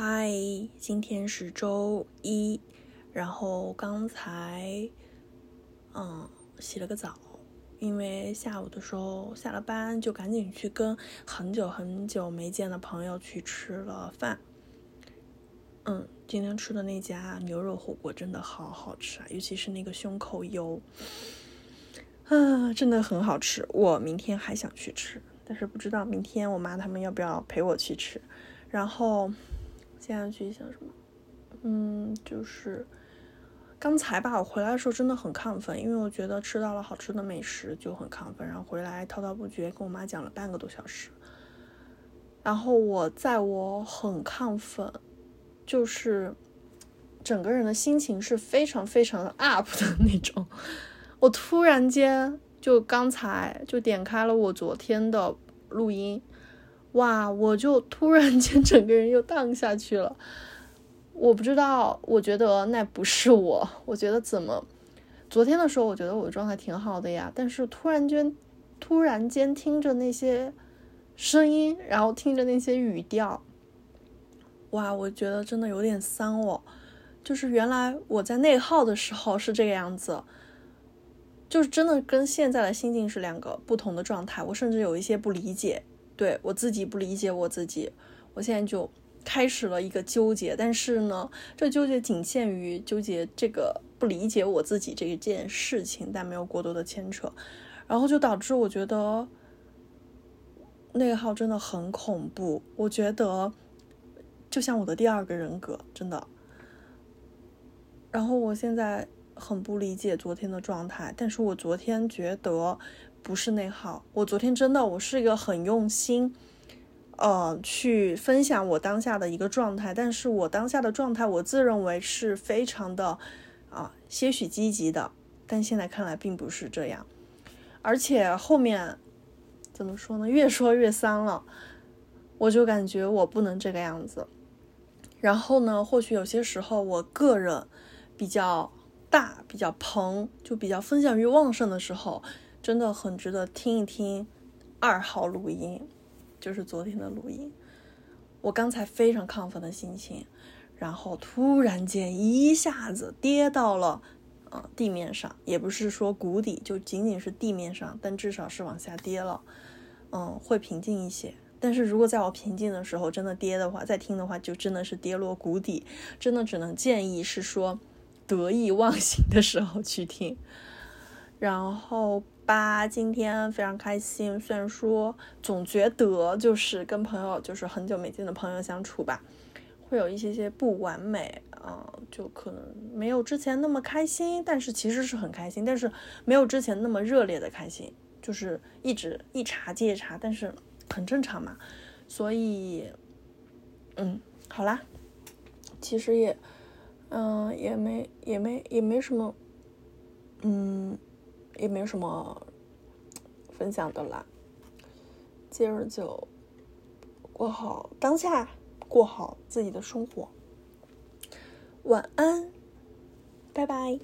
嗨，今天是周一，然后刚才嗯洗了个澡，因为下午的时候下了班就赶紧去跟很久很久没见的朋友去吃了饭。嗯，今天吃的那家牛肉火锅真的好好吃啊，尤其是那个胸口油，啊，真的很好吃。我明天还想去吃，但是不知道明天我妈他们要不要陪我去吃，然后。接下去想什么？嗯，就是刚才吧，我回来的时候真的很亢奋，因为我觉得吃到了好吃的美食就很亢奋，然后回来滔滔不绝跟我妈讲了半个多小时。然后我在我很亢奋，就是整个人的心情是非常非常 up 的那种。我突然间就刚才就点开了我昨天的录音。哇！我就突然间整个人又荡下去了，我不知道，我觉得那不是我，我觉得怎么？昨天的时候我觉得我的状态挺好的呀，但是突然间，突然间听着那些声音，然后听着那些语调，哇！我觉得真的有点丧哦，就是原来我在内耗的时候是这个样子，就是真的跟现在的心境是两个不同的状态，我甚至有一些不理解。对我自己不理解我自己，我现在就开始了一个纠结，但是呢，这纠结仅限于纠结这个不理解我自己这一件事情，但没有过多的牵扯，然后就导致我觉得内耗真的很恐怖，我觉得就像我的第二个人格，真的。然后我现在很不理解昨天的状态，但是我昨天觉得。不是内耗，我昨天真的，我是一个很用心，呃，去分享我当下的一个状态。但是我当下的状态，我自认为是非常的啊些许积极的，但现在看来并不是这样。而且后面怎么说呢？越说越丧了，我就感觉我不能这个样子。然后呢，或许有些时候我个人比较大、比较蓬，就比较分享欲旺盛的时候。真的很值得听一听二号录音，就是昨天的录音。我刚才非常亢奋的心情，然后突然间一下子跌到了呃地面上，也不是说谷底，就仅仅是地面上，但至少是往下跌了。嗯，会平静一些。但是如果在我平静的时候真的跌的话，再听的话就真的是跌落谷底，真的只能建议是说得意忘形的时候去听，然后。吧，今天非常开心。虽然说总觉得就是跟朋友，就是很久没见的朋友相处吧，会有一些些不完美啊，就可能没有之前那么开心。但是其实是很开心，但是没有之前那么热烈的开心，就是一直一茬接一茬，但是很正常嘛。所以，嗯，好啦，其实也，嗯，也没也没也没什么，嗯。也没有什么分享的啦，接着就过好当下，过好自己的生活。晚安，拜拜。